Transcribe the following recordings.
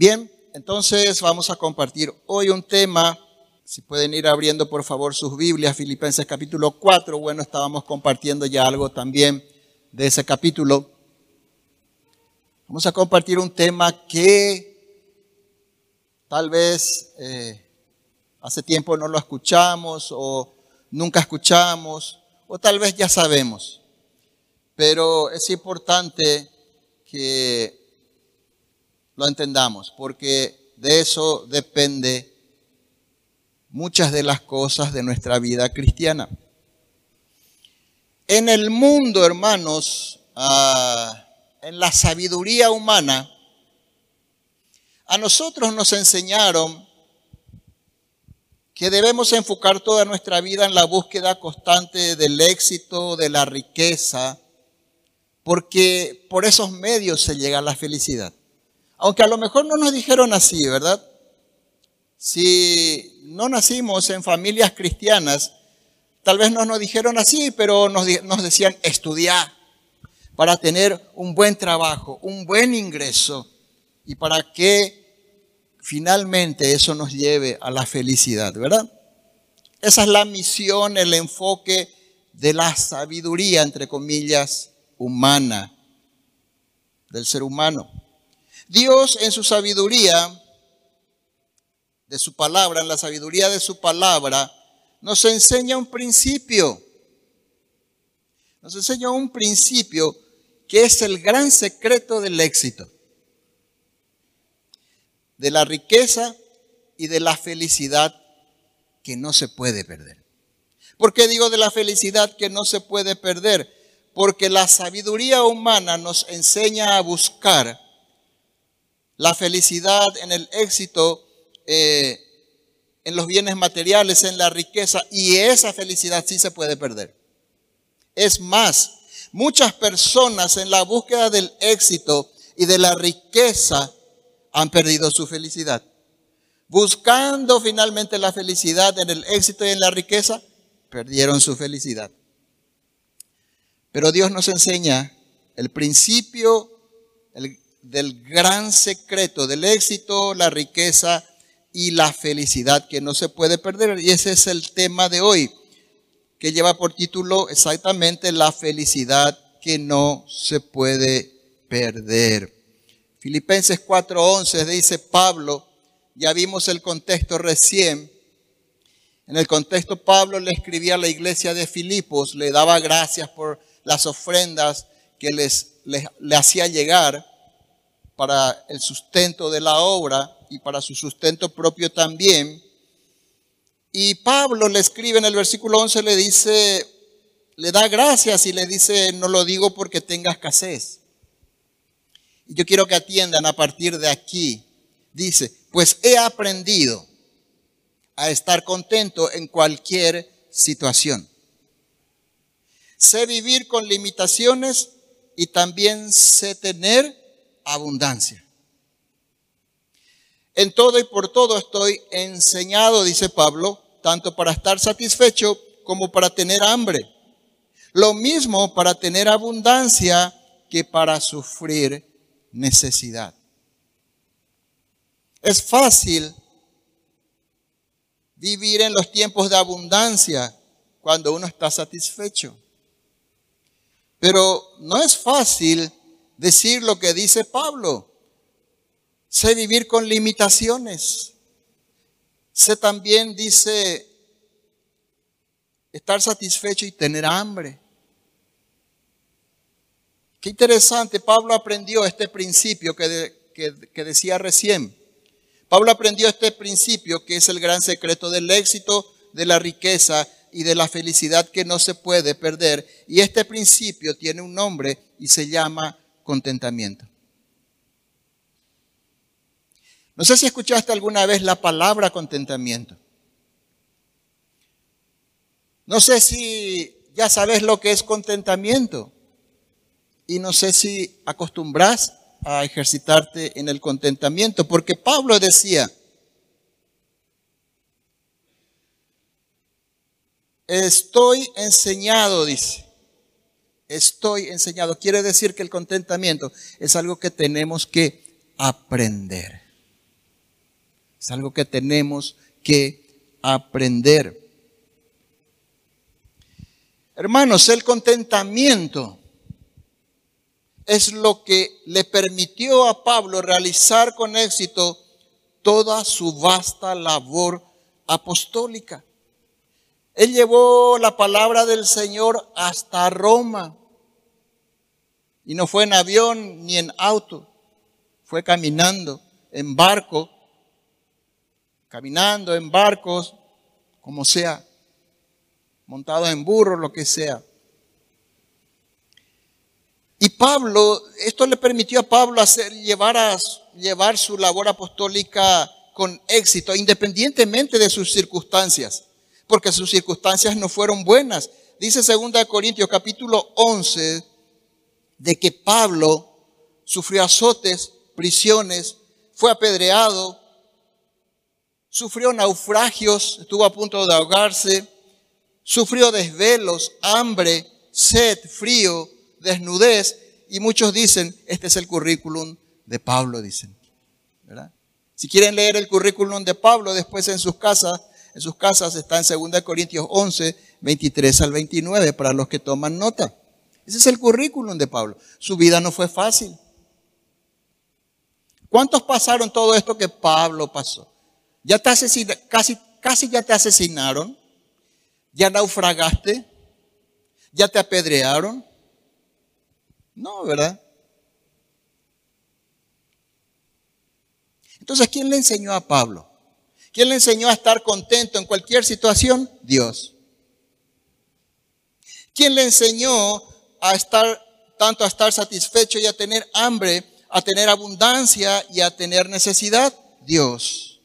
Bien, entonces vamos a compartir hoy un tema. Si pueden ir abriendo por favor sus Biblias, Filipenses capítulo 4. Bueno, estábamos compartiendo ya algo también de ese capítulo. Vamos a compartir un tema que tal vez eh, hace tiempo no lo escuchamos o nunca escuchamos o tal vez ya sabemos. Pero es importante que lo entendamos, porque de eso depende muchas de las cosas de nuestra vida cristiana. En el mundo, hermanos, ah, en la sabiduría humana, a nosotros nos enseñaron que debemos enfocar toda nuestra vida en la búsqueda constante del éxito, de la riqueza, porque por esos medios se llega a la felicidad. Aunque a lo mejor no nos dijeron así, ¿verdad? Si no nacimos en familias cristianas, tal vez no nos dijeron así, pero nos, nos decían estudiar para tener un buen trabajo, un buen ingreso y para que finalmente eso nos lleve a la felicidad, ¿verdad? Esa es la misión, el enfoque de la sabiduría, entre comillas, humana, del ser humano. Dios en su sabiduría, de su palabra, en la sabiduría de su palabra, nos enseña un principio. Nos enseña un principio que es el gran secreto del éxito de la riqueza y de la felicidad que no se puede perder. ¿Por qué digo de la felicidad que no se puede perder? Porque la sabiduría humana nos enseña a buscar la felicidad en el éxito, eh, en los bienes materiales, en la riqueza, y esa felicidad sí se puede perder. Es más, muchas personas en la búsqueda del éxito y de la riqueza han perdido su felicidad. Buscando finalmente la felicidad en el éxito y en la riqueza, perdieron su felicidad. Pero Dios nos enseña el principio del gran secreto del éxito, la riqueza y la felicidad que no se puede perder. Y ese es el tema de hoy, que lleva por título exactamente la felicidad que no se puede perder. Filipenses 4:11 dice Pablo, ya vimos el contexto recién. En el contexto Pablo le escribía a la iglesia de Filipos, le daba gracias por las ofrendas que les, le hacía llegar para el sustento de la obra y para su sustento propio también. Y Pablo le escribe en el versículo 11, le dice, le da gracias y le dice, no lo digo porque tenga escasez y yo quiero que atiendan a partir de aquí. Dice, pues he aprendido a estar contento en cualquier situación. Sé vivir con limitaciones y también sé tener abundancia. En todo y por todo estoy enseñado, dice Pablo, tanto para estar satisfecho como para tener hambre. Lo mismo para tener abundancia que para sufrir necesidad. Es fácil vivir en los tiempos de abundancia cuando uno está satisfecho. Pero no es fácil decir lo que dice Pablo. Sé vivir con limitaciones. Sé también, dice, estar satisfecho y tener hambre. Qué interesante, Pablo aprendió este principio que, que decía recién. Pablo aprendió este principio que es el gran secreto del éxito, de la riqueza y de la felicidad que no se puede perder. Y este principio tiene un nombre y se llama contentamiento. No sé si escuchaste alguna vez la palabra contentamiento. No sé si ya sabes lo que es contentamiento. Y no sé si acostumbras a ejercitarte en el contentamiento, porque Pablo decía, estoy enseñado, dice, estoy enseñado. Quiere decir que el contentamiento es algo que tenemos que aprender. Es algo que tenemos que aprender. Hermanos, el contentamiento es lo que le permitió a Pablo realizar con éxito toda su vasta labor apostólica. Él llevó la palabra del Señor hasta Roma. Y no fue en avión ni en auto, fue caminando, en barco, caminando en barcos, como sea montado en burro, lo que sea. Y Pablo, esto le permitió a Pablo hacer, llevar, a, llevar su labor apostólica con éxito, independientemente de sus circunstancias, porque sus circunstancias no fueron buenas. Dice 2 Corintios capítulo 11 de que Pablo sufrió azotes, prisiones, fue apedreado, sufrió naufragios, estuvo a punto de ahogarse, Sufrió desvelos, hambre, sed, frío, desnudez. Y muchos dicen, este es el currículum de Pablo, dicen. Si quieren leer el currículum de Pablo después en sus casas, en sus casas está en 2 Corintios 11, 23 al 29, para los que toman nota. Ese es el currículum de Pablo. Su vida no fue fácil. ¿Cuántos pasaron todo esto que Pablo pasó? Ya te casi, casi ya te asesinaron. ¿Ya naufragaste? ¿Ya te apedrearon? No, ¿verdad? Entonces, ¿quién le enseñó a Pablo? ¿Quién le enseñó a estar contento en cualquier situación? Dios. ¿Quién le enseñó a estar tanto a estar satisfecho y a tener hambre, a tener abundancia y a tener necesidad? Dios.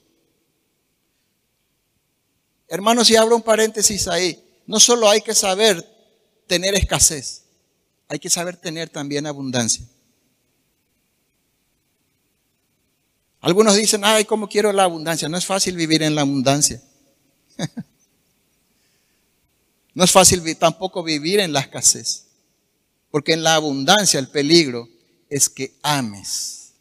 Hermanos, y abro un paréntesis ahí. No solo hay que saber tener escasez, hay que saber tener también abundancia. Algunos dicen, ay, ¿cómo quiero la abundancia? No es fácil vivir en la abundancia. no es fácil tampoco vivir en la escasez. Porque en la abundancia el peligro es que ames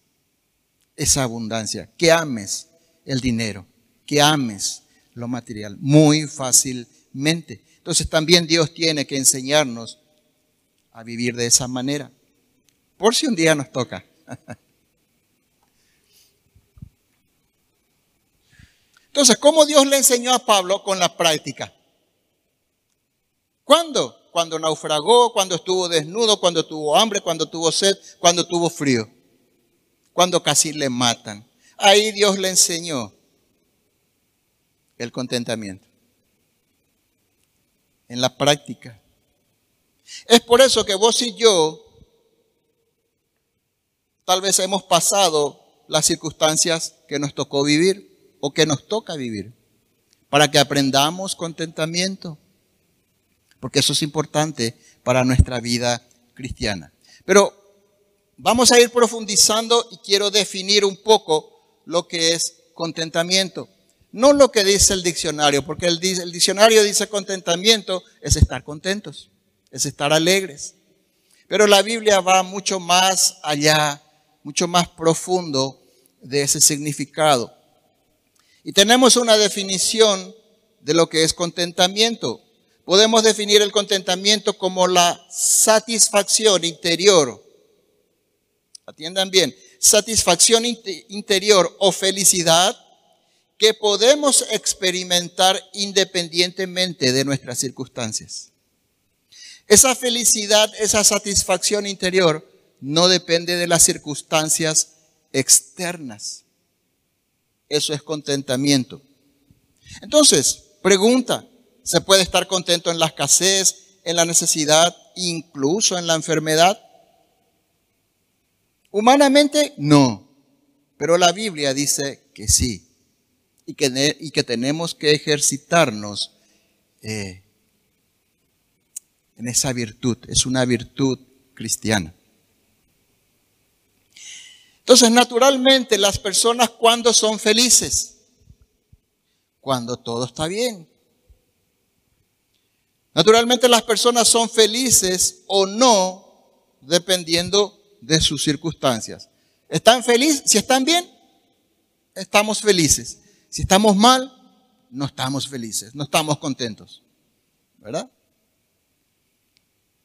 esa abundancia, que ames el dinero, que ames lo material muy fácilmente. Entonces también Dios tiene que enseñarnos a vivir de esa manera. Por si un día nos toca. Entonces, ¿cómo Dios le enseñó a Pablo con la práctica? ¿Cuándo? Cuando naufragó, cuando estuvo desnudo, cuando tuvo hambre, cuando tuvo sed, cuando tuvo frío, cuando casi le matan. Ahí Dios le enseñó el contentamiento. En la práctica. Es por eso que vos y yo tal vez hemos pasado las circunstancias que nos tocó vivir o que nos toca vivir, para que aprendamos contentamiento, porque eso es importante para nuestra vida cristiana. Pero vamos a ir profundizando y quiero definir un poco lo que es contentamiento. No lo que dice el diccionario, porque el, diccionario dice contentamiento es estar contentos, es estar alegres. Pero la Biblia va mucho más allá, mucho más profundo de ese significado. Y tenemos una definición de lo que es contentamiento. Podemos definir el contentamiento como la satisfacción interior. Atiendan bien, satisfacción interior o felicidad que podemos experimentar independientemente de nuestras circunstancias. Esa felicidad, esa satisfacción interior no depende de las circunstancias externas. Eso es contentamiento. Entonces, pregunta, ¿se puede estar contento en la escasez, en la necesidad, incluso en la enfermedad? Humanamente, no. Pero la Biblia dice que sí y que, y que tenemos que ejercitarnos eh, en esa virtud. Es una virtud cristiana. Entonces, naturalmente, las personas cuando son felices, cuando todo está bien. Naturalmente las personas son felices o no dependiendo de sus circunstancias. ¿Están felices? Si están bien, estamos felices. Si estamos mal, no estamos felices, no estamos contentos. ¿Verdad?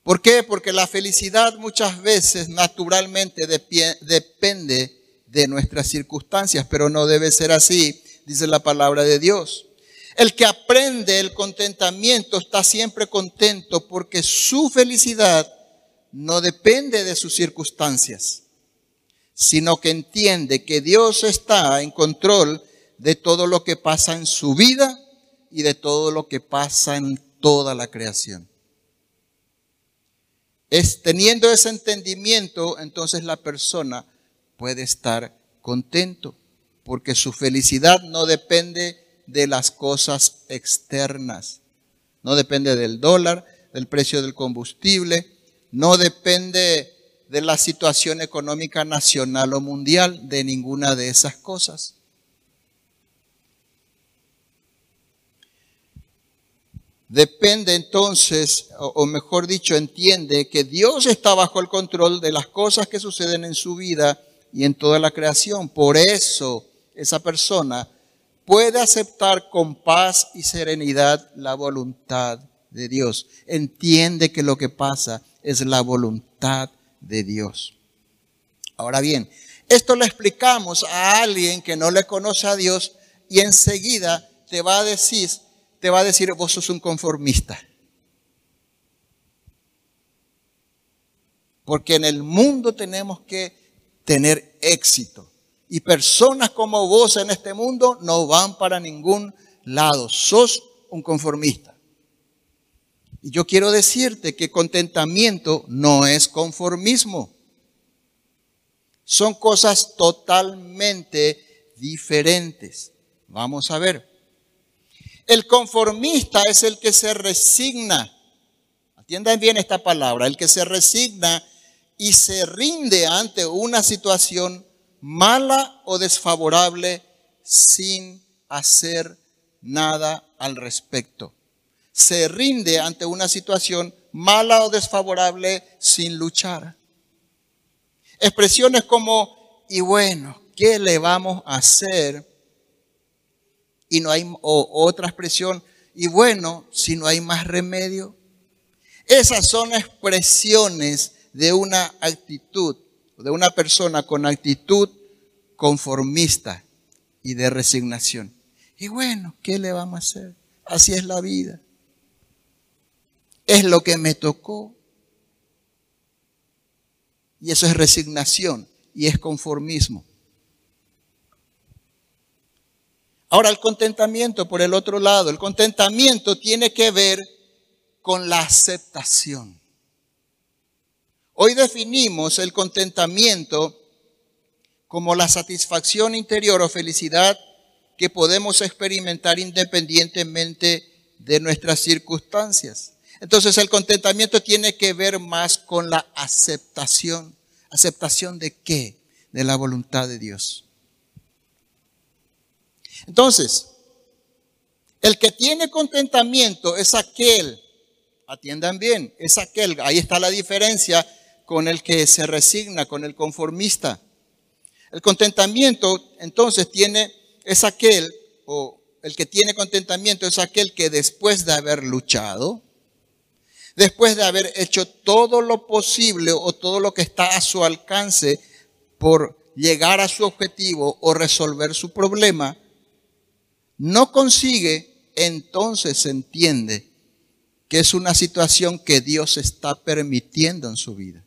¿Por qué? Porque la felicidad muchas veces naturalmente depende de nuestras circunstancias, pero no debe ser así, dice la palabra de Dios. El que aprende el contentamiento está siempre contento porque su felicidad no depende de sus circunstancias, sino que entiende que Dios está en control de todo lo que pasa en su vida y de todo lo que pasa en toda la creación. Es, teniendo ese entendimiento, entonces la persona puede estar contento, porque su felicidad no depende de las cosas externas, no depende del dólar, del precio del combustible, no depende de la situación económica nacional o mundial, de ninguna de esas cosas. Depende entonces, o mejor dicho, entiende que Dios está bajo el control de las cosas que suceden en su vida y en toda la creación. Por eso esa persona puede aceptar con paz y serenidad la voluntad de Dios. Entiende que lo que pasa es la voluntad de Dios. Ahora bien, esto lo explicamos a alguien que no le conoce a Dios y enseguida te va a decir, te va a decir, vos sos un conformista. Porque en el mundo tenemos que tener éxito. Y personas como vos en este mundo no van para ningún lado. Sos un conformista. Y yo quiero decirte que contentamiento no es conformismo. Son cosas totalmente diferentes. Vamos a ver. El conformista es el que se resigna. Atiendan bien esta palabra. El que se resigna y se rinde ante una situación mala o desfavorable sin hacer nada al respecto. Se rinde ante una situación mala o desfavorable sin luchar. Expresiones como, y bueno, ¿qué le vamos a hacer? Y no hay otra expresión, y bueno, si no hay más remedio. Esas son expresiones de una actitud, de una persona con actitud conformista y de resignación. Y bueno, ¿qué le vamos a hacer? Así es la vida. Es lo que me tocó. Y eso es resignación y es conformismo. Ahora el contentamiento por el otro lado, el contentamiento tiene que ver con la aceptación. Hoy definimos el contentamiento como la satisfacción interior o felicidad que podemos experimentar independientemente de nuestras circunstancias. Entonces el contentamiento tiene que ver más con la aceptación. ¿Aceptación de qué? De la voluntad de Dios. Entonces, el que tiene contentamiento es aquel, atiendan bien, es aquel, ahí está la diferencia con el que se resigna, con el conformista. El contentamiento entonces tiene, es aquel, o el que tiene contentamiento es aquel que después de haber luchado, después de haber hecho todo lo posible o todo lo que está a su alcance por llegar a su objetivo o resolver su problema, no consigue, entonces se entiende que es una situación que Dios está permitiendo en su vida.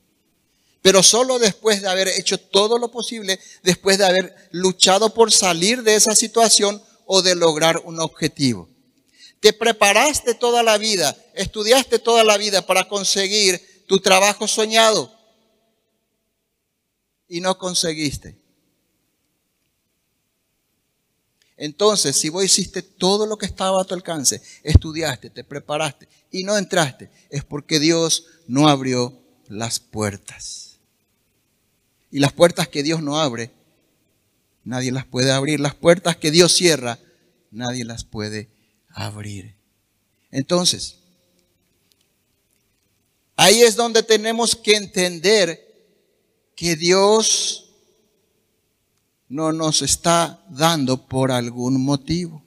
Pero solo después de haber hecho todo lo posible, después de haber luchado por salir de esa situación o de lograr un objetivo. Te preparaste toda la vida, estudiaste toda la vida para conseguir tu trabajo soñado y no conseguiste. Entonces, si vos hiciste todo lo que estaba a tu alcance, estudiaste, te preparaste y no entraste, es porque Dios no abrió las puertas. Y las puertas que Dios no abre, nadie las puede abrir. Las puertas que Dios cierra, nadie las puede abrir. Entonces, ahí es donde tenemos que entender que Dios no nos está dando por algún motivo.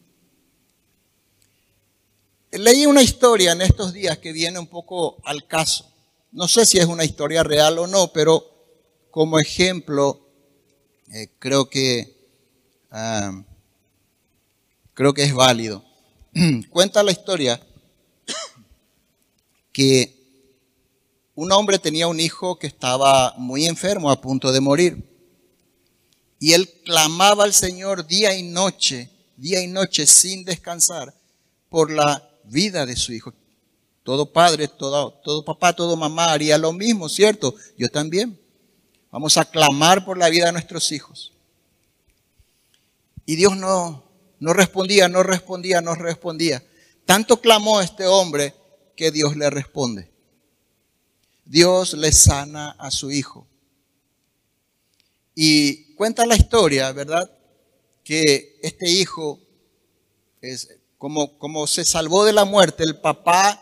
Leí una historia en estos días que viene un poco al caso. No sé si es una historia real o no, pero como ejemplo eh, creo que ah, creo que es válido. Cuenta la historia que un hombre tenía un hijo que estaba muy enfermo, a punto de morir. Y él clamaba al Señor día y noche, día y noche sin descansar, por la vida de su hijo. Todo padre, todo, todo papá, todo mamá haría lo mismo, ¿cierto? Yo también. Vamos a clamar por la vida de nuestros hijos. Y Dios no, no respondía, no respondía, no respondía. Tanto clamó este hombre que Dios le responde. Dios le sana a su hijo. Y cuenta la historia, ¿verdad? Que este hijo, como, se salvó de la muerte, el papá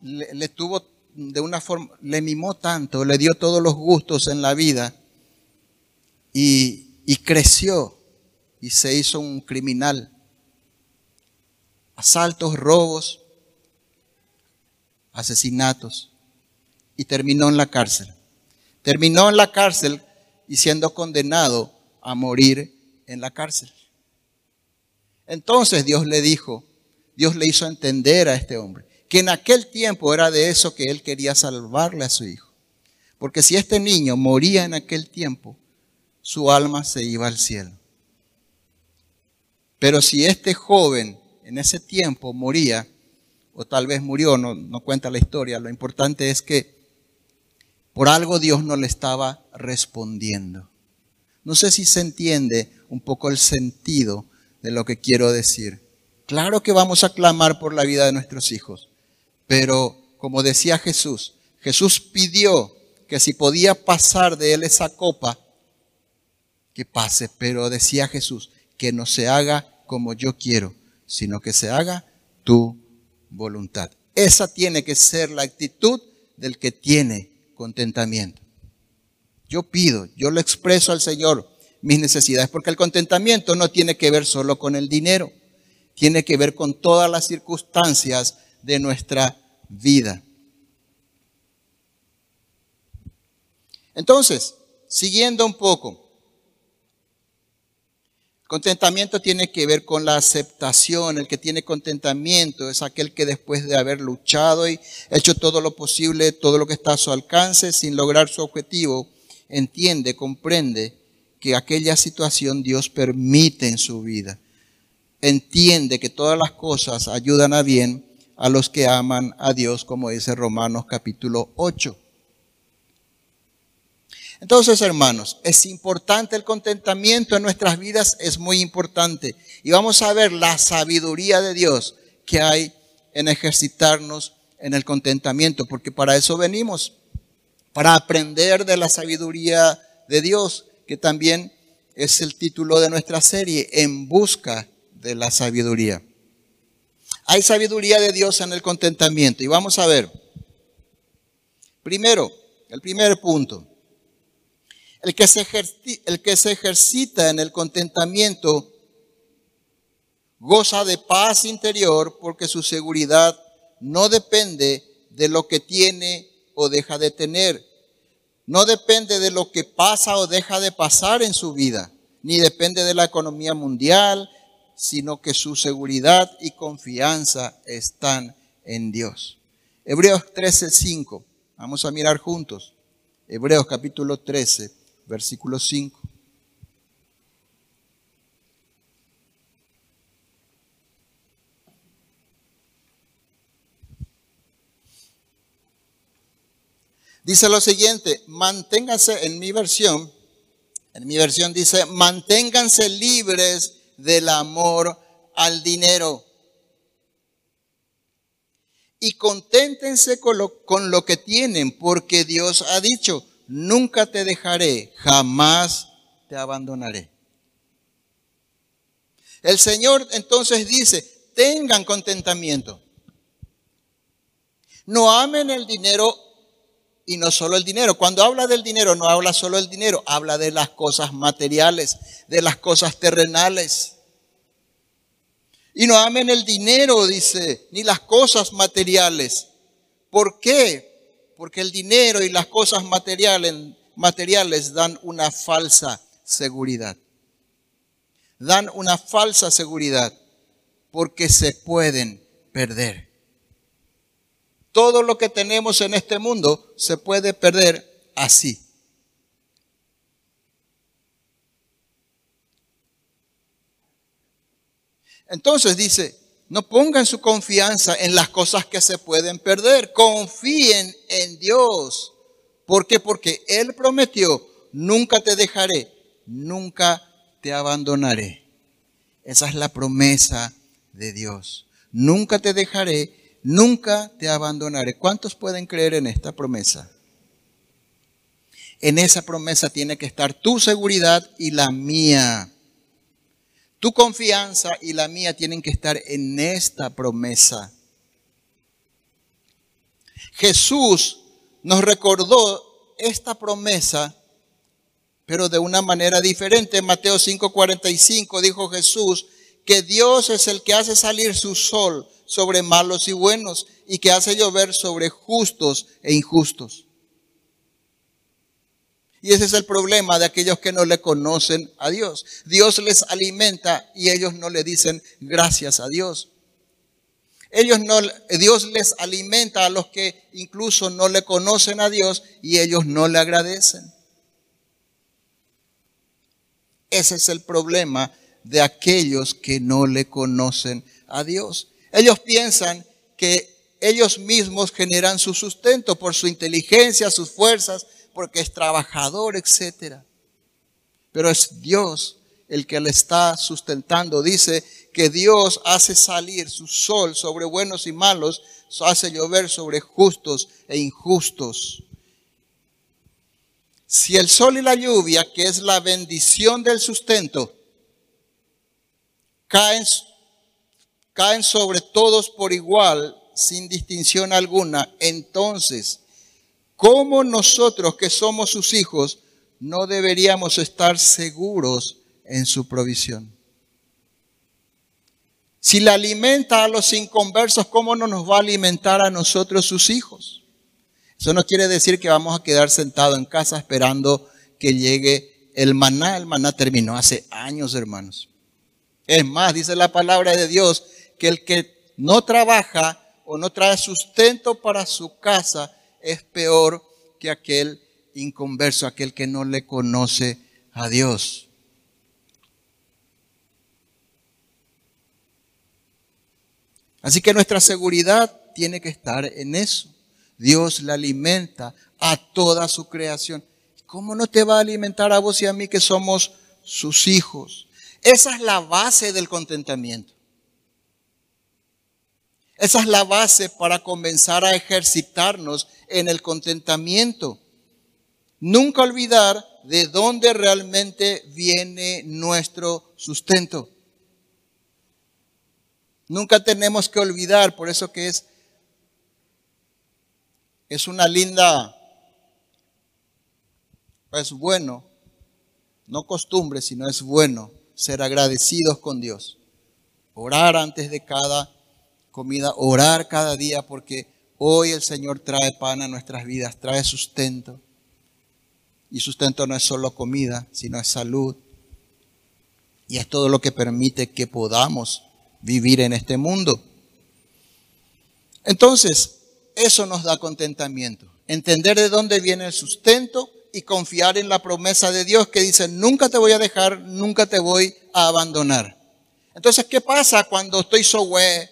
le, tuvo de una forma, le mimó tanto, le dio todos los gustos en la vida y creció y se hizo un criminal. Asaltos, robos, asesinatos y terminó en la cárcel. Terminó en la cárcel y siendo condenado a morir en la cárcel. Entonces Dios le dijo, Dios le hizo entender a este hombre que en aquel tiempo era de eso que él quería salvarle a su hijo. Porque si este niño moría en aquel tiempo, su alma se iba al cielo. Pero si este joven en ese tiempo moría, o tal vez murió, no, no cuenta la historia, lo importante es que por algo Dios no le estaba respondiendo. No sé si se entiende un poco el sentido de lo que quiero decir. Claro que vamos a clamar por la vida de nuestros hijos, pero como decía Jesús, Jesús pidió que si podía pasar de él esa copa, que pase, pero decía Jesús, que no se haga como yo quiero, sino que se haga tu voluntad. Esa tiene que ser la actitud del que tiene contentamiento. Yo pido, yo lo expreso al Señor mis necesidades, porque el contentamiento no tiene que ver solo con el dinero, tiene que ver con todas las circunstancias de nuestra vida. Entonces, siguiendo un poco, Contentamiento tiene que ver con la aceptación. El que tiene contentamiento es aquel que después de haber luchado y hecho todo lo posible, todo lo que está a su alcance, sin lograr su objetivo, entiende, comprende que aquella situación Dios permite en su vida. Entiende que todas las cosas ayudan a bien a los que aman a Dios, como dice Romanos capítulo 8. Entonces, hermanos, es importante el contentamiento en nuestras vidas, es muy importante. Y vamos a ver la sabiduría de Dios que hay en ejercitarnos en el contentamiento, porque para eso venimos, para aprender de la sabiduría de Dios, que también es el título de nuestra serie, En busca de la sabiduría. Hay sabiduría de Dios en el contentamiento y vamos a ver. Primero, el primer punto, el que, se el que se ejercita en el contentamiento goza de paz interior porque su seguridad no depende de lo que tiene o deja de tener. No depende de lo que pasa o deja de pasar en su vida, ni depende de la economía mundial, sino que su seguridad y confianza están en Dios. Hebreos 13:5. Vamos a mirar juntos. Hebreos capítulo 13 versículo 5. Dice lo siguiente, manténganse, en mi versión, en mi versión dice, manténganse libres del amor al dinero. Y conténtense con lo, con lo que tienen, porque Dios ha dicho, nunca te dejaré, jamás te abandonaré. El Señor entonces dice, tengan contentamiento. No amen el dinero Y no solo el dinero. Cuando habla del dinero, no habla solo del dinero, habla de las cosas materiales, de las cosas terrenales. Y no amen el dinero, dice, ni las cosas materiales. ¿Por qué? Porque el dinero y las cosas materiales, dan una falsa seguridad. Dan una falsa seguridad porque se pueden perder. Todo lo que tenemos en este mundo se puede perder así. Entonces dice, no pongan su confianza en las cosas que se pueden perder, confíen en Dios. ¿Por qué? Porque Él prometió, nunca te dejaré, nunca te abandonaré. Esa es la promesa de Dios. Nunca te dejaré, nunca te abandonaré. ¿Cuántos pueden creer en esta promesa? En esa promesa tiene que estar tu seguridad y la mía. Tu confianza y la mía tienen que estar en esta promesa. Jesús nos recordó esta promesa, pero de una manera diferente. En Mateo 5:45 dijo Jesús, que Dios es el que hace salir su sol sobre malos y buenos y que hace llover sobre justos e injustos. Y ese es el problema de aquellos que no le conocen a Dios. Dios les alimenta y ellos no le dicen gracias a Dios. Ellos no, Dios les alimenta a los que incluso no le conocen a Dios y ellos no le agradecen. Ese es el problema de aquellos que no le conocen a Dios. Ellos piensan que ellos mismos generan su sustento por su inteligencia, sus fuerzas, porque es trabajador, etc. Pero es Dios el que le está sustentando. Dice que Dios hace salir su sol sobre buenos y malos, hace llover sobre justos e injustos. Si el sol y la lluvia, que es la bendición del sustento, caen, caen sobre todos por igual, sin distinción alguna, entonces, ¿cómo nosotros que somos sus hijos no deberíamos estar seguros en su provisión? Si le alimenta a los inconversos, ¿cómo no nos va a alimentar a nosotros sus hijos? Eso no quiere decir que vamos a quedar sentados en casa esperando que llegue el maná. El maná terminó hace años, hermanos. Es más, dice la palabra de Dios, que el que no trabaja o no trae sustento para su casa es peor que aquel inconverso, aquel que no le conoce a Dios. Así que nuestra seguridad tiene que estar en eso. Dios la alimenta a toda su creación. ¿Cómo no te va a alimentar a vos y a mí que somos sus hijos? Esa es la base del contentamiento. Esa es la base para comenzar a ejercitarnos en el contentamiento. Nunca olvidar de dónde realmente viene nuestro sustento. Nunca tenemos que olvidar, por eso que es, es una linda, es bueno, no costumbre, sino es bueno ser agradecidos con Dios. Orar antes de cada comida, orar cada día porque hoy el Señor trae pan a nuestras vidas, trae sustento. Y sustento no es solo comida, sino es salud. Y es todo lo que permite que podamos vivir en este mundo. Entonces, eso nos da contentamiento. Entender de dónde viene el sustento y confiar en la promesa de Dios que dice, nunca te voy a dejar, nunca te voy a abandonar. Entonces, ¿qué pasa cuando estoy sohue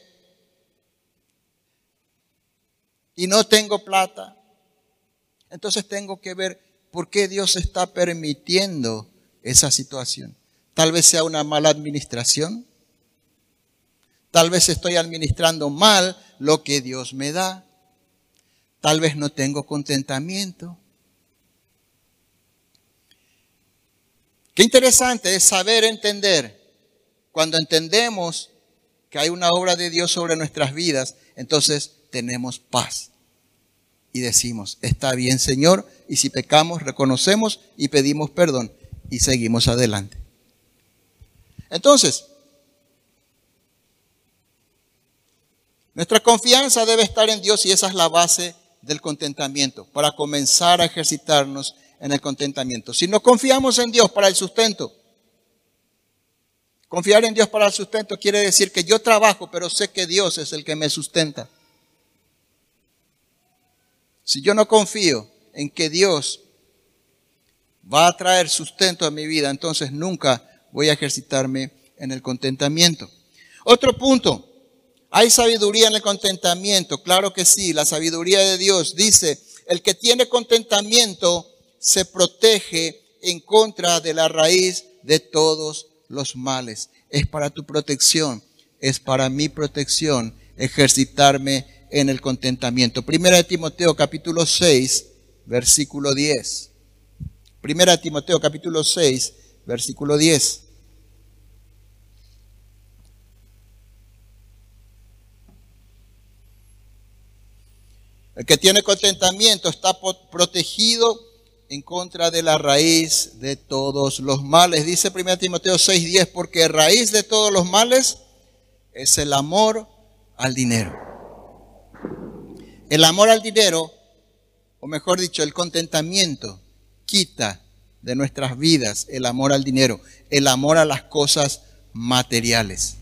y no tengo plata? Entonces tengo que ver por qué Dios está permitiendo esa situación. Tal vez sea una mala administración. Tal vez estoy administrando mal lo que Dios me da. Tal vez no tengo contentamiento. Qué interesante es saber entender. Cuando entendemos que hay una obra de Dios sobre nuestras vidas, entonces tenemos paz. y decimos, está bien Señor, y si pecamos, reconocemos y pedimos perdón y seguimos adelante. Entonces, nuestra confianza debe estar en Dios y esa es la base del contentamiento, para comenzar a ejercitarnos en el contentamiento. Si no confiamos en Dios para el sustento, confiar en Dios para el sustento quiere decir que yo trabajo, pero sé que Dios es el que me sustenta. Si yo no confío en que Dios va a traer sustento a mi vida, entonces nunca voy a ejercitarme en el contentamiento. Otro punto, ¿hay sabiduría en el contentamiento? Claro que sí, la sabiduría de Dios dice, el que tiene contentamiento se protege en contra de la raíz de todos los males. Es para tu protección, es para mi protección ejercitarme en el contentamiento. Primera Timoteo capítulo 6, versículo 10. Primera Timoteo capítulo 6, versículo 10. El que tiene contentamiento está protegido en contra de la raíz de todos los males. Dice 1 Timoteo 6:10, porque raíz de todos los males es el amor al dinero. El amor al dinero, o mejor dicho, el contentamiento, quita de nuestras vidas el amor al dinero, el amor a las cosas materiales.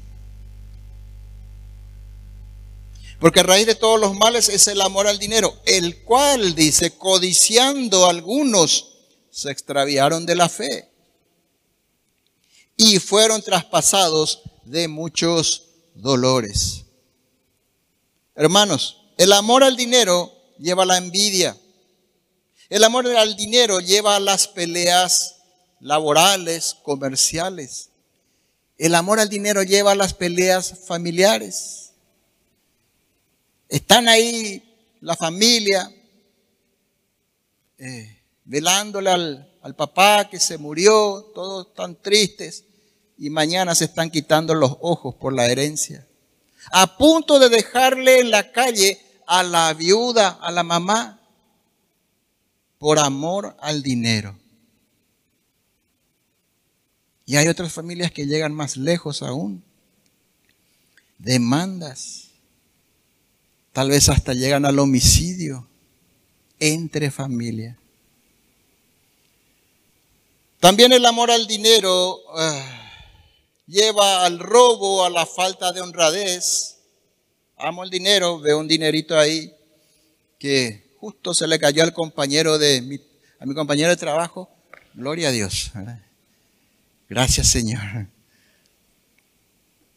Porque a raíz de todos los males es el amor al dinero, el cual, dice, codiciando algunos, se extraviaron de la fe y fueron traspasados de muchos dolores. Hermanos, el amor al dinero lleva a la envidia. El amor al dinero lleva a las peleas laborales, comerciales. El amor al dinero lleva a las peleas familiares. Están ahí la familia eh, velándole al, al papá que se murió, todos tan tristes, y mañana se están quitando los ojos por la herencia. A punto de dejarle en la calle a la viuda, a la mamá, por amor al dinero. Y hay otras familias que llegan más lejos aún. Demandas. Tal vez hasta llegan al homicidio entre familias. También el amor al dinero ah, lleva al robo, a la falta de honradez, amo el dinero, veo un dinerito ahí que justo se le cayó al compañero de a mi compañero de trabajo. Gloria a Dios. Gracias Señor.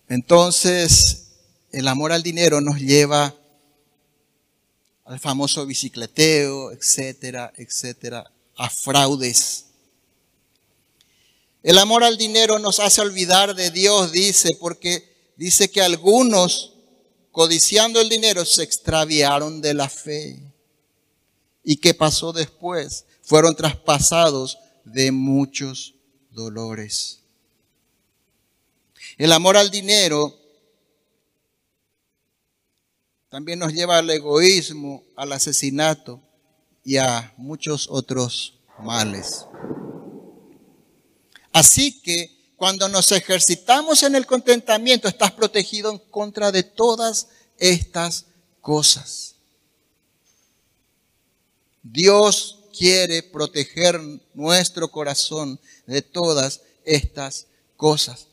Entonces, el amor al dinero nos lleva al famoso bicicleteo, etcétera, etcétera, a fraudes. El amor al dinero nos hace olvidar de Dios, dice, porque dice que algunos codiciando el dinero, se extraviaron de la fe. ¿Y qué pasó después? Fueron traspasados de muchos dolores. El amor al dinero también nos lleva al egoísmo, al asesinato y a muchos otros males. Así que cuando nos ejercitamos en el contentamiento, estás protegido en contra de todas estas cosas. Dios quiere proteger nuestro corazón de todas estas cosas.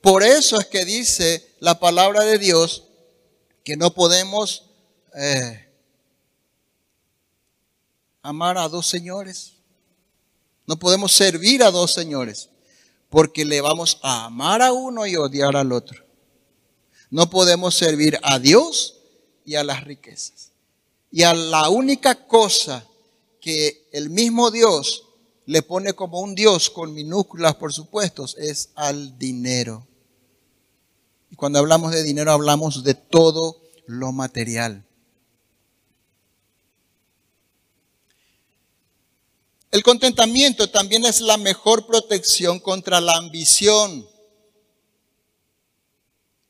Por eso es que dice la palabra de Dios que no podemos eh, amar a dos señores. No podemos servir a dos señores porque le vamos a amar a uno y odiar al otro. No podemos servir a Dios y a las riquezas. Y a la única cosa que el mismo Dios le pone como un Dios con minúsculas, por supuesto, es al dinero. Y cuando hablamos de dinero hablamos de todo lo material. El contentamiento también es la mejor protección contra la ambición.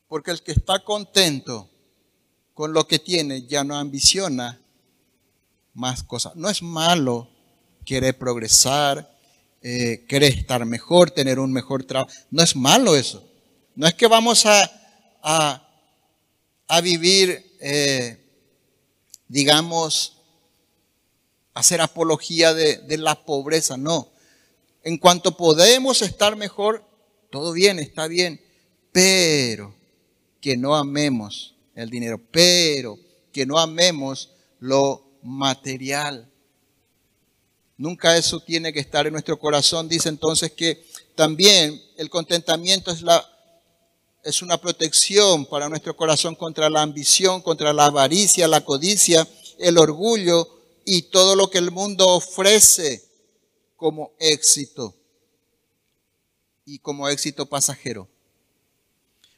Porque el que está contento con lo que tiene ya no ambiciona más cosas. No es malo querer progresar, eh, querer estar mejor, tener un mejor trabajo. No es malo eso. No es que vamos a, a, vivir, eh, digamos, hacer apología de, la pobreza. No. En cuanto podemos estar mejor, todo bien, está bien. Pero que no amemos el dinero, pero que no amemos lo material. Nunca eso tiene que estar en nuestro corazón. Dice entonces que también el contentamiento es, la, es una protección para nuestro corazón contra la ambición, contra la avaricia, la codicia, el orgullo y todo lo que el mundo ofrece como éxito y como éxito pasajero.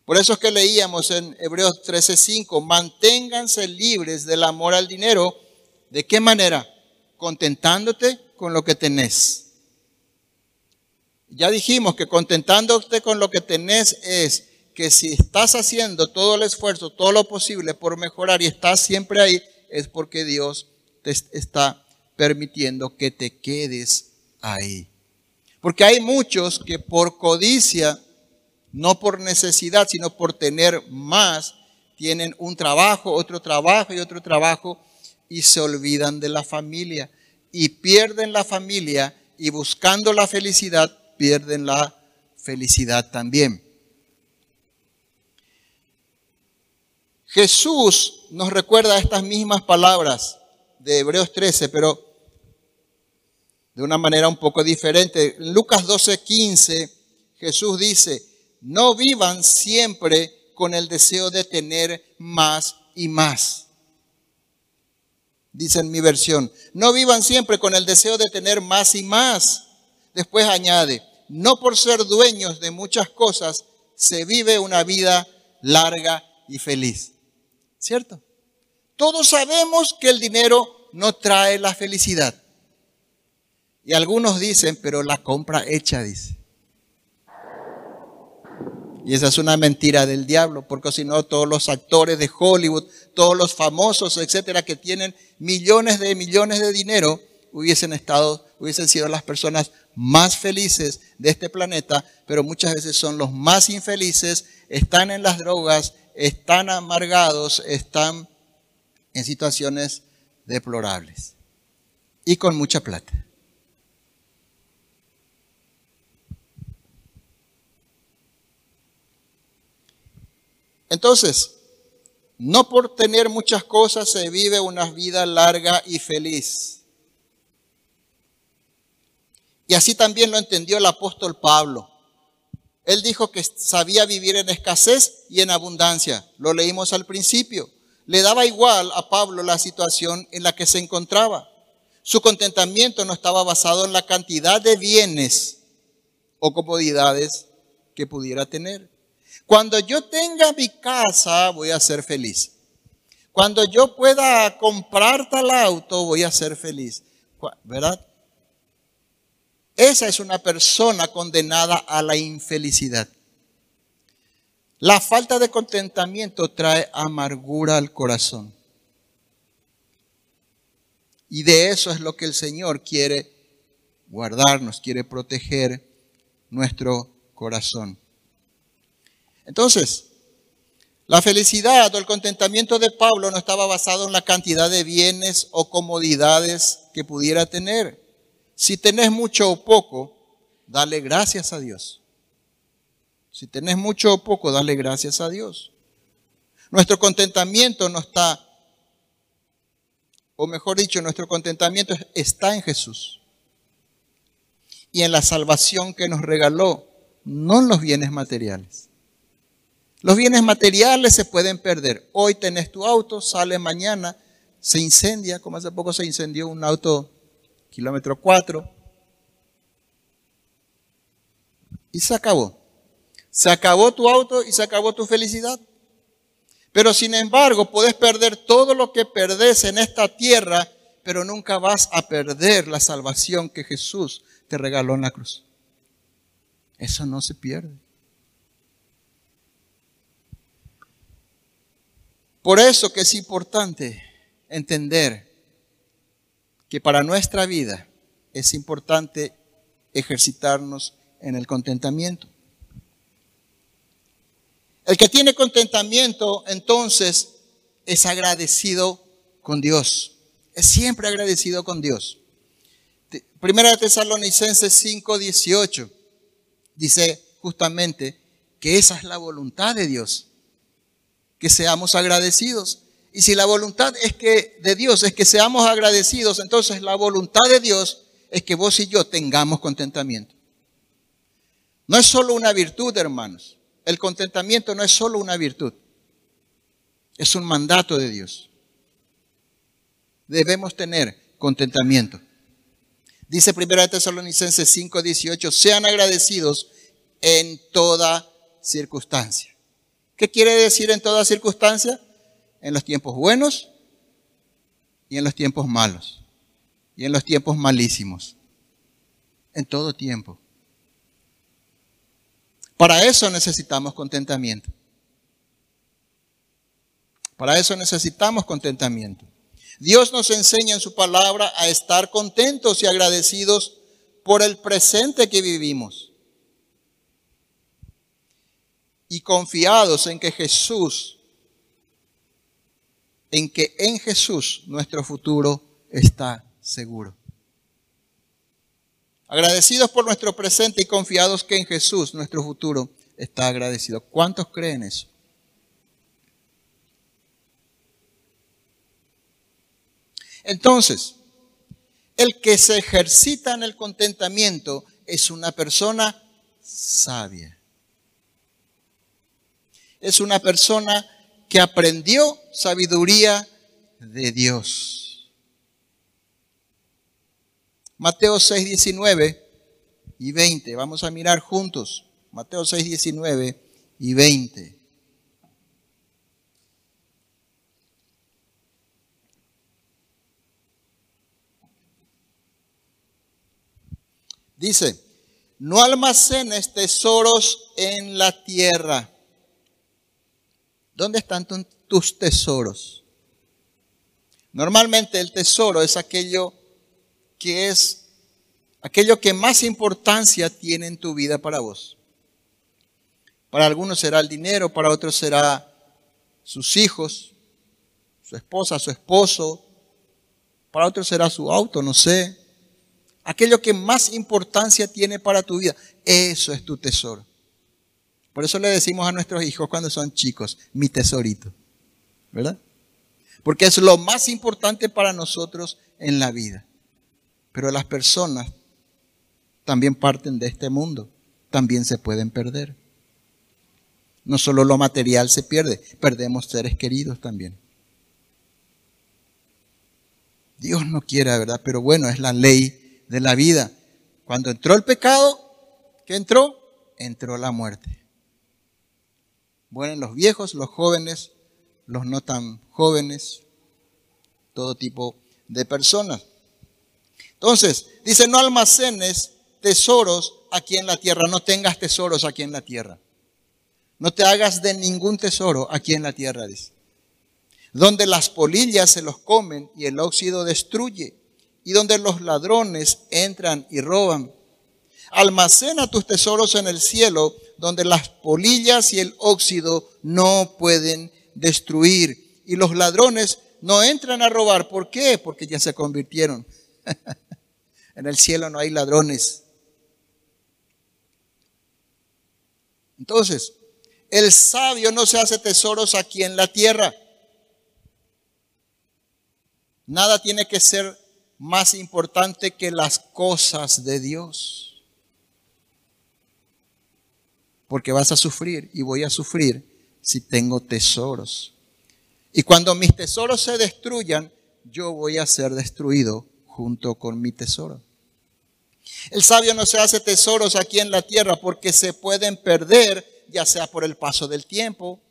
Por eso es que leíamos en Hebreos 13:5, manténganse libres del amor al dinero. ¿De qué manera? Contentándote con lo que tenés. Ya dijimos que contentándote con lo que tenés es que si estás haciendo todo el esfuerzo, todo lo posible por mejorar y estás siempre ahí, es porque Dios te está permitiendo que te quedes ahí. Porque hay muchos que por codicia no por necesidad, sino por tener más, tienen un trabajo, otro trabajo y otro trabajo y se olvidan de la familia y pierden la familia y buscando la felicidad pierden la felicidad también. Jesús nos recuerda estas mismas palabras de Hebreos 13, pero de una manera un poco diferente. En Lucas 12, 15, Jesús dice, no vivan siempre con el deseo de tener más y más. Dice en mi versión, no vivan siempre con el deseo de tener más y más. Después añade, no por ser dueños de muchas cosas se vive una vida larga y feliz. ¿Cierto? Todos sabemos que el dinero no trae la felicidad. Y algunos dicen, pero la compra hecha, dice. Y esa es una mentira del diablo, porque si no, todos los actores de Hollywood, todos los famosos, etcétera, que tienen millones de millones de dinero, hubiesen estado, hubiesen sido las personas más felices de este planeta, pero muchas veces son los más infelices, están en las drogas, están amargados, están en situaciones deplorables y con mucha plata. Entonces, no por tener muchas cosas se vive una vida larga y feliz. Y así también lo entendió el apóstol Pablo. Él dijo que sabía vivir en escasez y en abundancia. Lo leímos al principio. Le daba igual a Pablo la situación en la que se encontraba. Su contentamiento no estaba basado en la cantidad de bienes o comodidades que pudiera tener. Cuando yo tenga mi casa, voy a ser feliz. Cuando yo pueda comprar tal auto, voy a ser feliz. ¿Verdad? Esa es una persona condenada a la infelicidad. La falta de contentamiento trae amargura al corazón. Y de eso es lo que el Señor quiere guardarnos, quiere proteger nuestro corazón. Entonces, la felicidad o el contentamiento de Pablo no estaba basado en la cantidad de bienes o comodidades que pudiera tener. Si tenés mucho o poco, dale gracias a Dios. Si tenés mucho o poco, dale gracias a Dios. Nuestro contentamiento no está, o mejor dicho, nuestro contentamiento está en Jesús y en la salvación que nos regaló, no en los bienes materiales. Los bienes materiales se pueden perder. Hoy tenés tu auto, sale mañana, se incendia, como hace poco se incendió un auto kilómetro 4. Y se acabó. Se acabó tu auto y se acabó tu felicidad. Pero sin embargo, puedes perder todo lo que perdés en esta tierra, pero nunca vas a perder la salvación que Jesús te regaló en la cruz. Eso no se pierde. Por eso que es importante entender que para nuestra vida es importante ejercitarnos en el contentamiento. El que tiene contentamiento entonces es agradecido con Dios. Es siempre agradecido con Dios. Primera de Tesalonicenses 5, 18 dice justamente que esa es la voluntad de Dios, que seamos agradecidos. Y si la voluntad es que de Dios es que seamos agradecidos, entonces la voluntad de Dios es que vos y yo tengamos contentamiento. No es solo una virtud, hermanos. El contentamiento no es solo una virtud. Es un mandato de Dios. Debemos tener contentamiento. Dice 1 Tesalonicenses 5, 18, sean agradecidos en toda circunstancia. ¿Qué quiere decir en toda circunstancia? En los tiempos buenos y en los tiempos malos y en los tiempos malísimos. En todo tiempo. Para eso necesitamos contentamiento. Para eso necesitamos contentamiento. Dios nos enseña en su palabra a estar contentos y agradecidos por el presente que vivimos. Y confiados en que Jesús, en que en Jesús nuestro futuro está seguro. Agradecidos por nuestro presente y confiados que en Jesús nuestro futuro está agradecido. ¿Cuántos creen eso? Entonces, el que se ejercita en el contentamiento es una persona sabia. Es una persona que aprendió sabiduría de Dios. Mateo 6, 19 y 20. Vamos a mirar juntos. Mateo 6, 19 y 20. Dice, no almacenes tesoros en la tierra. ¿Dónde están tus tesoros? Normalmente el tesoro es aquello que es aquello que más importancia tiene en tu vida para vos. Para algunos será el dinero, para otros será sus hijos, su esposa, su esposo, para otros será su auto, no sé aquello que más importancia tiene para tu vida. Eso es tu tesoro. Por eso le decimos a nuestros hijos cuando son chicos, mi tesorito. ¿Verdad? Porque es lo más importante para nosotros en la vida. Pero las personas también parten de este mundo, también se pueden perder. No solo lo material se pierde, perdemos seres queridos también. Dios no quiera, ¿verdad? Pero bueno, es la ley de la vida. Cuando entró el pecado, ¿qué entró? Entró la muerte. Mueren los viejos, los jóvenes, los no tan jóvenes, todo tipo de personas. Entonces, dice, no almacenes tesoros aquí en la tierra, no tengas tesoros aquí en la tierra. No te hagas de ningún tesoro aquí en la tierra, dice. Donde las polillas se los comen y el óxido destruye y donde los ladrones entran y roban. Almacena tus tesoros en el cielo, donde las polillas y el óxido no pueden destruir. Y los ladrones no entran a robar. ¿Por qué? Porque ya se convirtieron. en el cielo no hay ladrones. Entonces, el sabio no se hace tesoros aquí en la tierra. Nada tiene que ser más importante que las cosas de Dios. Porque vas a sufrir y voy a sufrir si tengo tesoros. Y cuando mis tesoros se destruyan, yo voy a ser destruido junto con mi tesoro. El sabio no se hace tesoros aquí en la tierra porque se pueden perder, ya sea por el paso del tiempo,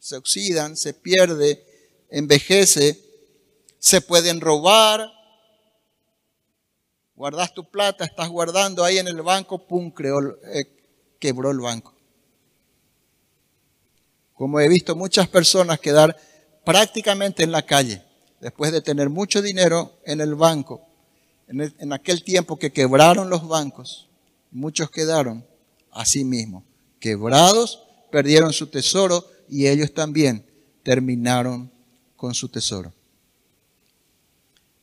se oxidan, se pierde, envejece, se pueden robar, guardas tu plata, estás guardando ahí en el banco, pum, creó, eh, quebró el banco. Como he visto muchas personas quedar prácticamente en la calle, después de tener mucho dinero en el banco, en, aquel tiempo que quebraron los bancos, muchos quedaron así mismo, quebrados, perdieron su tesoro y ellos también terminaron con su tesoro.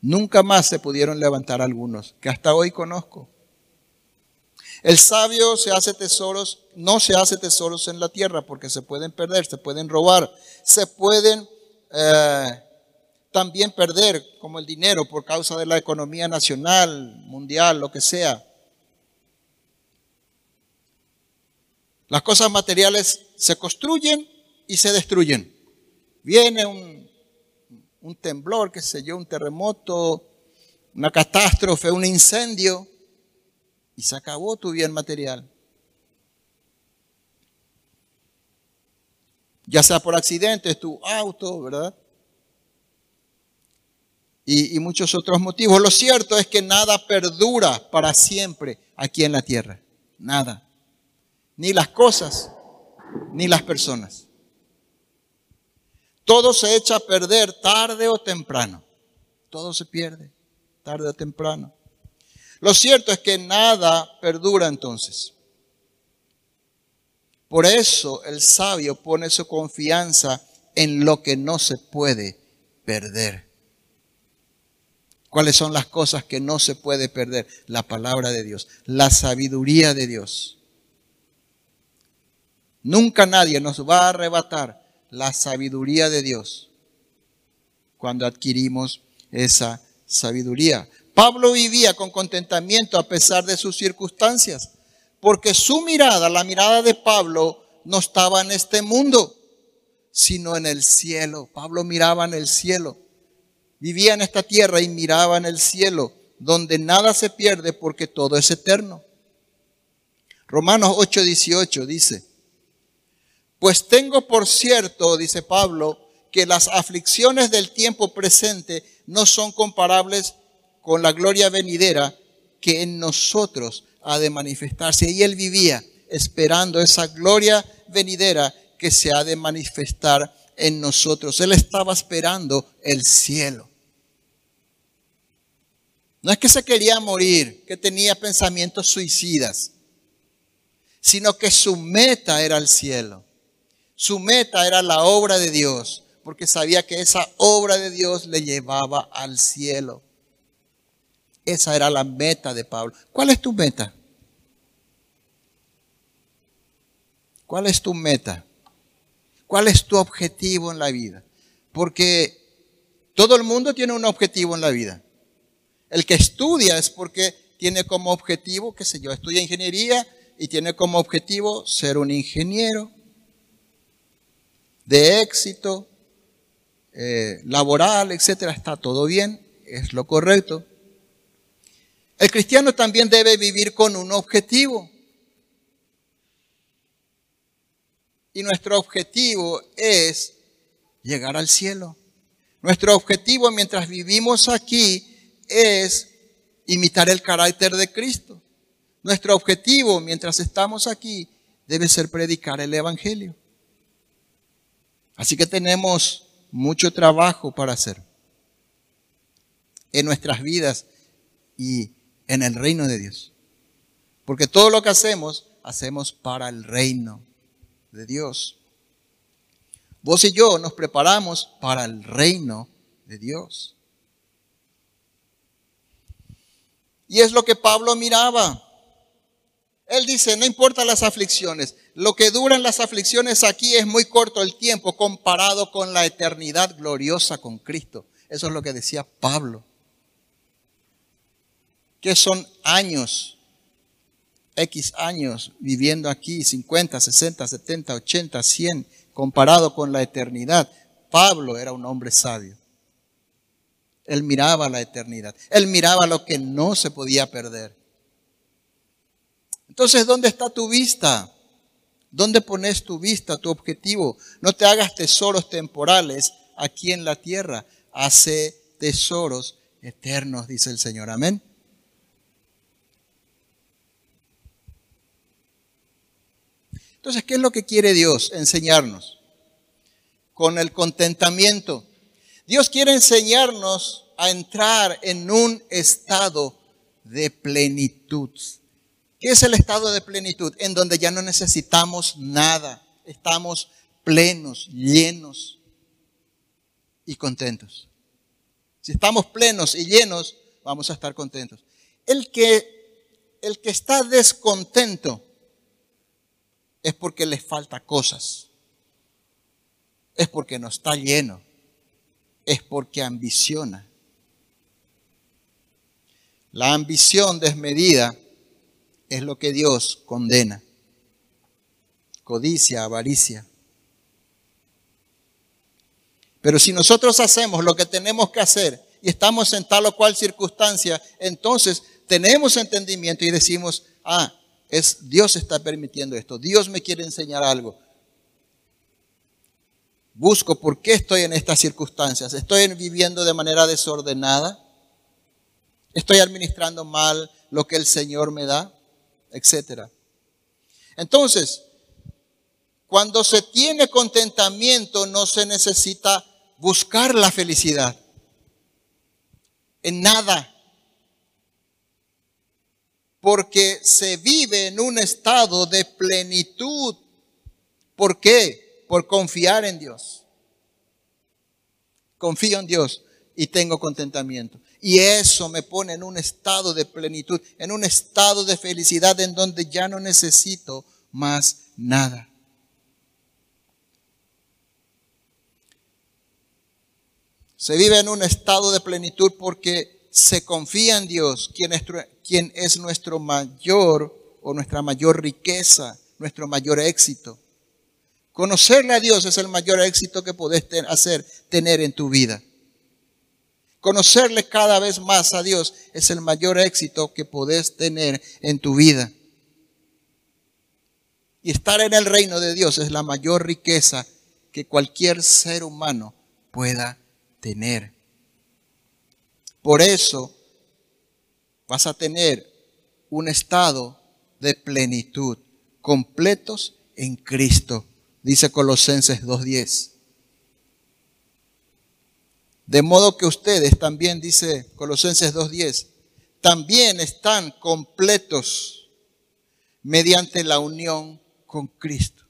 Nunca más se pudieron levantar algunos, que hasta hoy conozco. El sabio se hace tesoros, no se hace tesoros en la tierra porque se pueden perder, se pueden robar, se pueden eh, también perder como el dinero por causa de la economía nacional, mundial, lo que sea. Las cosas materiales se construyen y se destruyen. Viene un, temblor, qué sé yo, un terremoto, una catástrofe, un incendio, y se acabó tu bien material. Ya sea por accidente, es tu auto, ¿verdad? Y, muchos otros motivos. Lo cierto es que nada perdura para siempre aquí en la tierra. Nada. Ni las cosas, ni las personas. Todo se echa a perder tarde o temprano. Todo se pierde tarde o temprano. Lo cierto es que nada perdura entonces. Por eso el sabio pone su confianza en lo que no se puede perder. ¿Cuáles son las cosas que no se puede perder? La palabra de Dios, la sabiduría de Dios. Nunca nadie nos va a arrebatar la sabiduría de Dios cuando adquirimos esa sabiduría. Pablo vivía con contentamiento a pesar de sus circunstancias, porque su mirada, la mirada de Pablo, no estaba en este mundo, sino en el cielo. Pablo miraba en el cielo. Vivía en esta tierra y miraba en el cielo, donde nada se pierde porque todo es eterno. Romanos 8:18 dice, pues tengo por cierto, dice Pablo, que las aflicciones del tiempo presente no son comparables con la gloria venidera que en nosotros ha de manifestarse. Y él vivía esperando esa gloria venidera que se ha de manifestar en nosotros. Él estaba esperando el cielo. No es que se quería morir, que tenía pensamientos suicidas, sino que su meta era el cielo. Su meta era la obra de Dios, porque sabía que esa obra de Dios le llevaba al cielo. Esa era la meta de Pablo. ¿Cuál es tu meta? ¿Cuál es tu meta? ¿Cuál es tu objetivo en la vida? Porque todo el mundo tiene un objetivo en la vida. El que estudia es porque tiene como objetivo, qué sé yo, estudia ingeniería y tiene como objetivo ser un ingeniero de éxito, eh, laboral, etcétera. Está todo bien, es lo correcto. El cristiano también debe vivir con un objetivo. Y nuestro objetivo es llegar al cielo. Nuestro objetivo mientras vivimos aquí es imitar el carácter de Cristo. Nuestro objetivo mientras estamos aquí debe ser predicar el Evangelio. Así que tenemos mucho trabajo para hacer en nuestras vidas y en el reino de Dios. Porque todo lo que hacemos, hacemos para el reino de Dios. Vos y yo nos preparamos para el reino de Dios. Y es lo que Pablo miraba. Él dice, no importa las aflicciones, lo que duran las aflicciones aquí es muy corto el tiempo comparado con la eternidad gloriosa con Cristo. Eso es lo que decía Pablo que son años, X años viviendo aquí, 50, 60, 70, 80, 100, comparado con la eternidad. Pablo era un hombre sabio. Él miraba la eternidad. Él miraba lo que no se podía perder. Entonces, ¿dónde está tu vista? ¿Dónde pones tu vista, tu objetivo? No te hagas tesoros temporales aquí en la tierra. Hace tesoros eternos, dice el Señor. Amén. Entonces, ¿qué es lo que quiere Dios enseñarnos? Con el contentamiento. Dios quiere enseñarnos a entrar en un estado de plenitud. ¿Qué es el estado de plenitud? En donde ya no necesitamos nada. Estamos plenos, llenos y contentos. Si estamos plenos y llenos, vamos a estar contentos. El que, el que está descontento es porque le falta cosas. Es porque no está lleno. Es porque ambiciona. La ambición desmedida es lo que Dios condena. Codicia, avaricia. Pero si nosotros hacemos lo que tenemos que hacer y estamos en tal o cual circunstancia, entonces tenemos entendimiento y decimos, ah, es Dios está permitiendo esto, Dios me quiere enseñar algo. Busco por qué estoy en estas circunstancias. Estoy viviendo de manera desordenada. Estoy administrando mal lo que el Señor me da, etcétera. Entonces, cuando se tiene contentamiento no se necesita buscar la felicidad en nada, porque se vive en un estado de plenitud. ¿Por qué? Por confiar en Dios. Confío en Dios y tengo contentamiento. Y eso me pone en un estado de plenitud, en un estado de felicidad en donde ya no necesito más nada. Se vive en un estado de plenitud porque se confía en Dios, quien es, nuestro mayor o nuestra mayor riqueza, nuestro mayor éxito. Conocerle a Dios es el mayor éxito que puedes hacer, tener en tu vida. Conocerle cada vez más a Dios es el mayor éxito que podés tener en tu vida. Y estar en el reino de Dios es la mayor riqueza que cualquier ser humano pueda tener. Por eso vas a tener un estado de plenitud, completos en Cristo, dice Colosenses 2.10. De modo que ustedes también, dice Colosenses 2.10, también están completos mediante la unión con Cristo.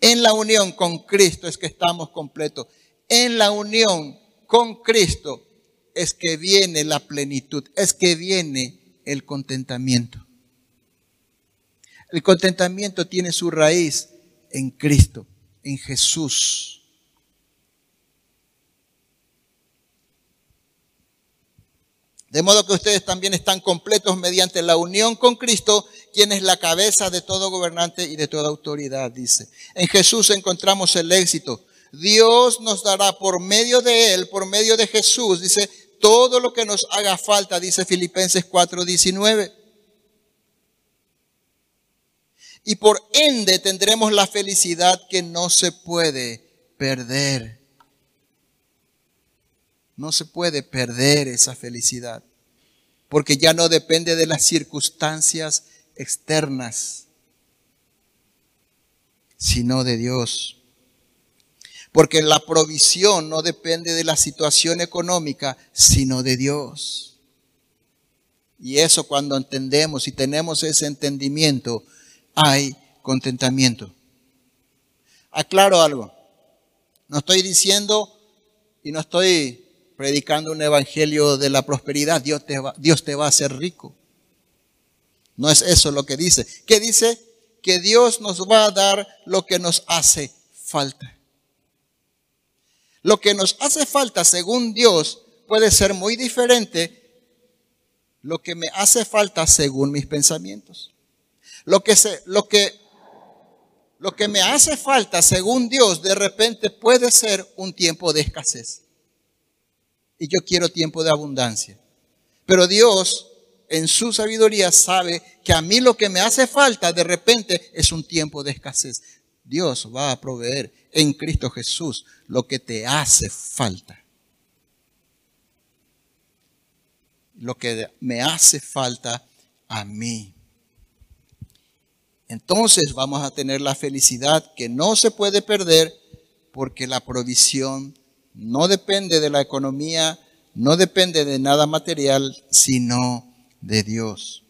En la unión con Cristo es que estamos completos. En la unión con Cristo es que viene la plenitud, es que viene el contentamiento. El contentamiento tiene su raíz en Cristo, en Jesús. De modo que ustedes también están completos mediante la unión con Cristo, quien es la cabeza de todo gobernante y de toda autoridad, dice. En Jesús encontramos el éxito. Dios nos dará por medio de Él, por medio de Jesús, dice, todo lo que nos haga falta, dice Filipenses 4:19. Y por ende tendremos la felicidad que no se puede perder. No se puede perder esa felicidad, porque ya no depende de las circunstancias externas, sino de Dios. Porque la provisión no depende de la situación económica, sino de Dios. Y eso cuando entendemos y tenemos ese entendimiento, hay contentamiento. Aclaro algo. No estoy diciendo y no estoy predicando un evangelio de la prosperidad, Dios te, va, Dios te va a hacer rico. No es eso lo que dice. ¿Qué dice? Que Dios nos va a dar lo que nos hace falta. Lo que nos hace falta según Dios puede ser muy diferente lo que me hace falta según mis pensamientos. Lo que, se, lo que, lo que me hace falta según Dios de repente puede ser un tiempo de escasez y yo quiero tiempo de abundancia. Pero Dios, en su sabiduría, sabe que a mí lo que me hace falta de repente es un tiempo de escasez. Dios va a proveer en Cristo Jesús lo que te hace falta. Lo que me hace falta a mí. Entonces vamos a tener la felicidad que no se puede perder porque la provisión no depende de la economía, no depende de nada material, sino de Dios.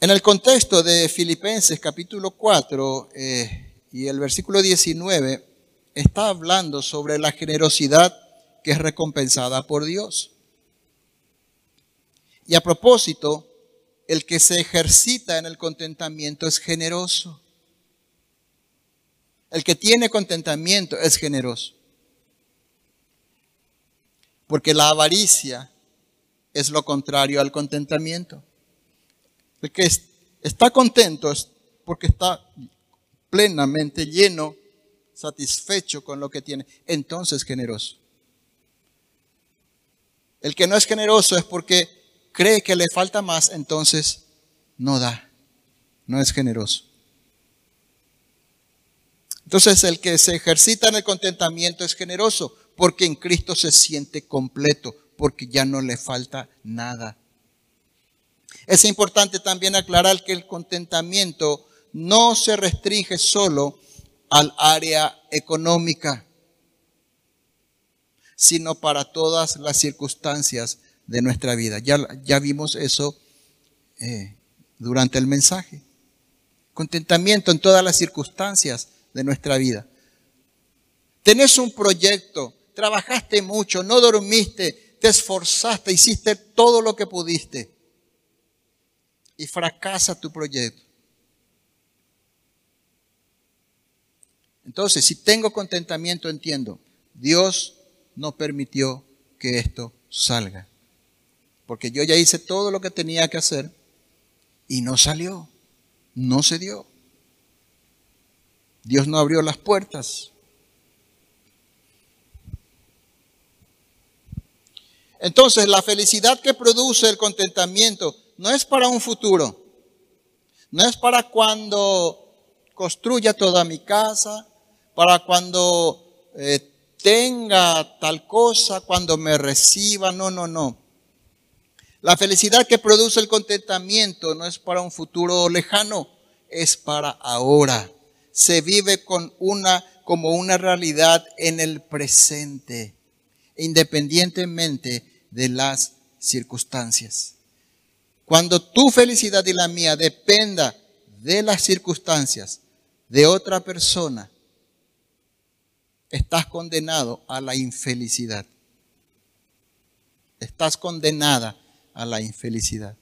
En el contexto de Filipenses capítulo 4 eh, y el versículo 19, está hablando sobre la generosidad que es recompensada por Dios. Y a propósito, el que se ejercita en el contentamiento es generoso. El que tiene contentamiento es generoso. Porque la avaricia es lo contrario al contentamiento. El que está contento es porque está plenamente lleno, satisfecho con lo que tiene. Entonces generoso. El que no es generoso es porque cree que le falta más, entonces no da. No es generoso. Entonces el que se ejercita en el contentamiento es generoso porque en Cristo se siente completo, porque ya no le falta nada. Es importante también aclarar que el contentamiento no se restringe solo al área económica, sino para todas las circunstancias de nuestra vida. Ya, vimos eso eh, durante el mensaje. Contentamiento en todas las circunstancias de nuestra vida. Tenés un proyecto, trabajaste mucho, no dormiste, te esforzaste, hiciste todo lo que pudiste y fracasa tu proyecto. Entonces, si tengo contentamiento, entiendo, Dios no permitió que esto salga. Porque yo ya hice todo lo que tenía que hacer y no salió, no se dio. Dios no abrió las puertas. Entonces, la felicidad que produce el contentamiento no es para un futuro, no es para cuando construya toda mi casa, para cuando eh, tenga tal cosa, cuando me reciba, no, no, no. La felicidad que produce el contentamiento no es para un futuro lejano, es para ahora. Se vive con una, como una realidad en el presente, independientemente de las circunstancias. Cuando tu felicidad y la mía dependa de las circunstancias de otra persona, estás condenado a la infelicidad. Estás condenada a la infelicidad.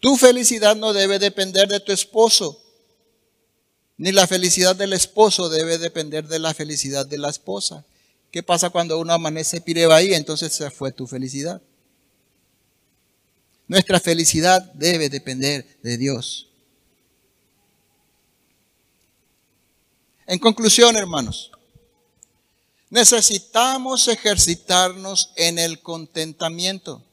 Tu felicidad no debe depender de tu esposo, ni la felicidad del esposo debe depender de la felicidad de la esposa. ¿Qué pasa cuando uno amanece pireba? Entonces se fue tu felicidad. Nuestra felicidad debe depender de Dios. En conclusión, hermanos, necesitamos ejercitarnos en el contentamiento.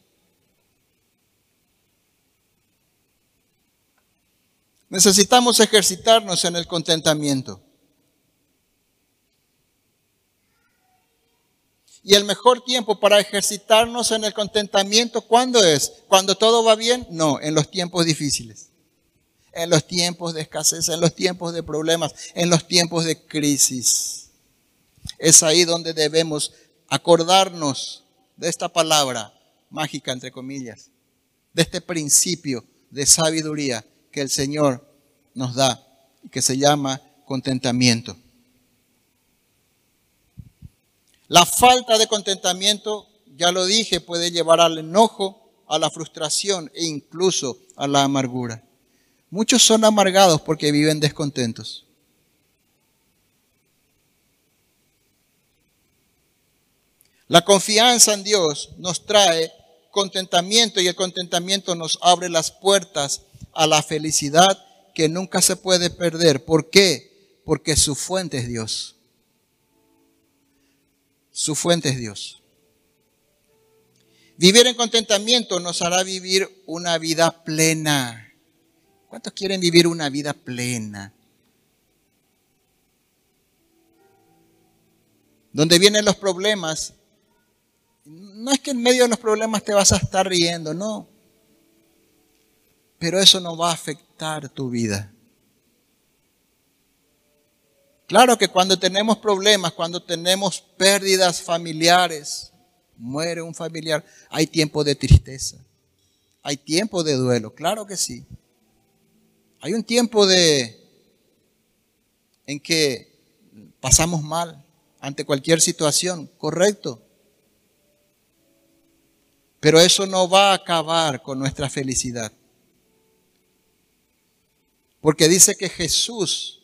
Necesitamos ejercitarnos en el contentamiento. Y el mejor tiempo para ejercitarnos en el contentamiento, ¿cuándo es? ¿Cuando todo va bien? No, en los tiempos difíciles. En los tiempos de escasez, en los tiempos de problemas, en los tiempos de crisis. Es ahí donde debemos acordarnos de esta palabra mágica, entre comillas, de este principio de sabiduría que el Señor nos da, que se llama contentamiento. La falta de contentamiento, ya lo dije, puede llevar al enojo, a la frustración e incluso a la amargura. Muchos son amargados porque viven descontentos. La confianza en Dios nos trae contentamiento y el contentamiento nos abre las puertas a la felicidad que nunca se puede perder. ¿Por qué? Porque su fuente es Dios. Su fuente es Dios. Vivir en contentamiento nos hará vivir una vida plena. ¿Cuántos quieren vivir una vida plena? Donde vienen los problemas, no es que en medio de los problemas te vas a estar riendo, no. Pero eso no va a afectar tu vida. Claro que cuando tenemos problemas, cuando tenemos pérdidas familiares, muere un familiar, hay tiempo de tristeza, hay tiempo de duelo, claro que sí. Hay un tiempo de en que pasamos mal ante cualquier situación, correcto. Pero eso no va a acabar con nuestra felicidad. Porque dice que Jesús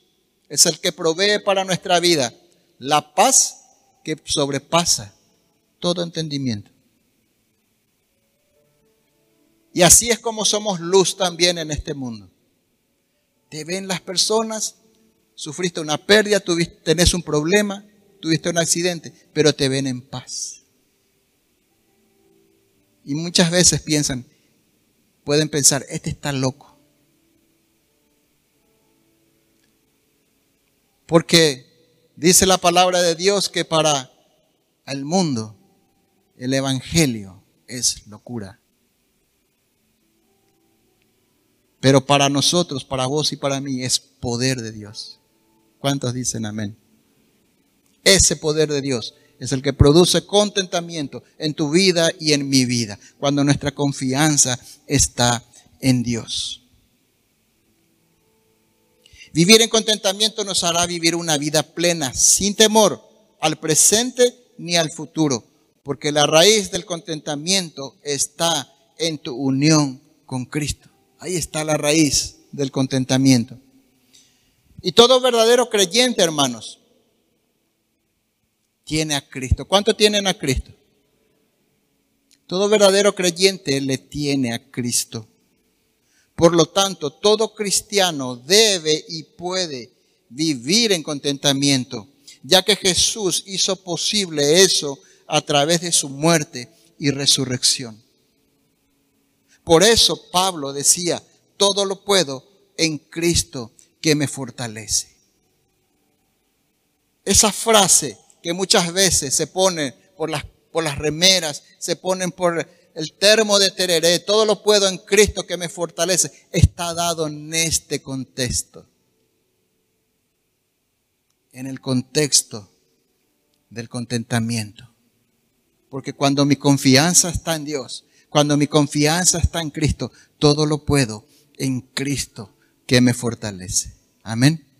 es el que provee para nuestra vida la paz que sobrepasa todo entendimiento. Y así es como somos luz también en este mundo. Te ven las personas, sufriste una pérdida, tuviste, tenés un problema, tuviste un accidente, pero te ven en paz. Y muchas veces piensan, pueden pensar, este está loco. Porque dice la palabra de Dios que para el mundo el Evangelio es locura. Pero para nosotros, para vos y para mí, es poder de Dios. ¿Cuántos dicen amén? Ese poder de Dios es el que produce contentamiento en tu vida y en mi vida, cuando nuestra confianza está en Dios. Vivir en contentamiento nos hará vivir una vida plena, sin temor al presente ni al futuro, porque la raíz del contentamiento está en tu unión con Cristo. Ahí está la raíz del contentamiento. Y todo verdadero creyente, hermanos, tiene a Cristo. ¿Cuánto tienen a Cristo? Todo verdadero creyente le tiene a Cristo. Por lo tanto, todo cristiano debe y puede vivir en contentamiento, ya que Jesús hizo posible eso a través de su muerte y resurrección. Por eso Pablo decía, todo lo puedo en Cristo que me fortalece. Esa frase que muchas veces se pone por las, por las remeras, se ponen por el termo de tereré, todo lo puedo en Cristo que me fortalece, está dado en este contexto. En el contexto del contentamiento. Porque cuando mi confianza está en Dios, cuando mi confianza está en Cristo, todo lo puedo en Cristo que me fortalece. Amén.